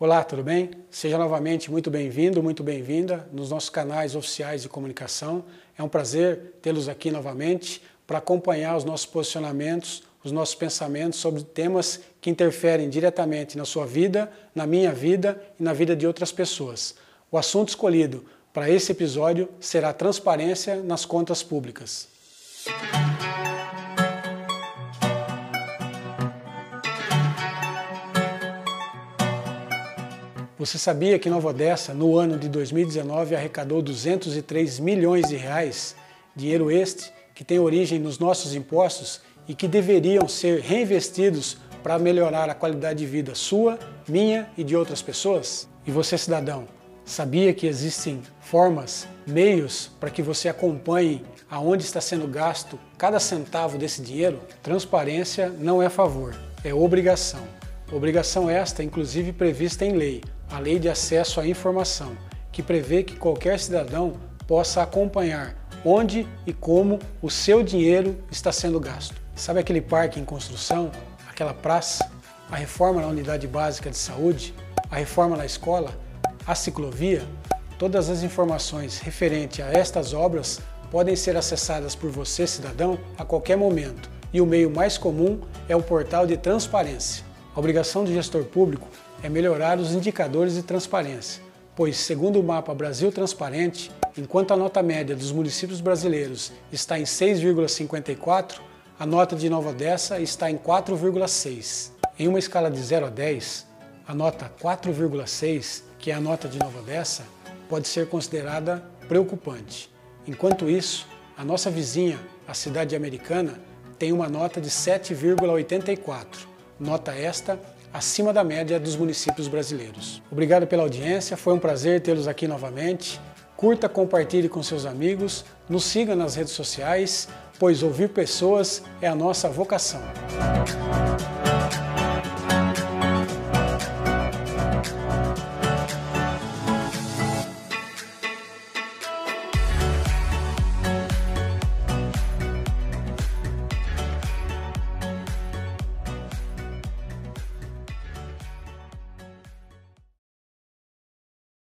Olá, tudo bem? Seja novamente muito bem-vindo, muito bem-vinda nos nossos canais oficiais de comunicação. É um prazer tê-los aqui novamente para acompanhar os nossos posicionamentos, os nossos pensamentos sobre temas que interferem diretamente na sua vida, na minha vida e na vida de outras pessoas. O assunto escolhido para esse episódio será transparência nas contas públicas. Você sabia que Nova Odessa, no ano de 2019, arrecadou 203 milhões de reais, dinheiro este que tem origem nos nossos impostos e que deveriam ser reinvestidos para melhorar a qualidade de vida sua, minha e de outras pessoas? E você, cidadão, sabia que existem formas, meios para que você acompanhe aonde está sendo gasto cada centavo desse dinheiro? Transparência não é favor, é obrigação. Obrigação esta, inclusive, prevista em lei, a Lei de Acesso à Informação, que prevê que qualquer cidadão possa acompanhar onde e como o seu dinheiro está sendo gasto. Sabe aquele parque em construção, aquela praça, a reforma na unidade básica de saúde, a reforma na escola, a ciclovia? Todas as informações referentes a estas obras podem ser acessadas por você, cidadão, a qualquer momento. E o meio mais comum é o portal de transparência. A obrigação do gestor público é melhorar os indicadores de transparência, pois, segundo o mapa Brasil Transparente, enquanto a nota média dos municípios brasileiros está em 6,54, a nota de Nova Odessa está em 4,6. Em uma escala de 0 a 10, a nota 4,6, que é a nota de Nova Odessa, pode ser considerada preocupante. Enquanto isso, a nossa vizinha, a cidade americana, tem uma nota de 7,84. Nota esta acima da média dos municípios brasileiros. Obrigado pela audiência, foi um prazer tê-los aqui novamente. Curta, compartilhe com seus amigos, nos siga nas redes sociais, pois ouvir pessoas é a nossa vocação.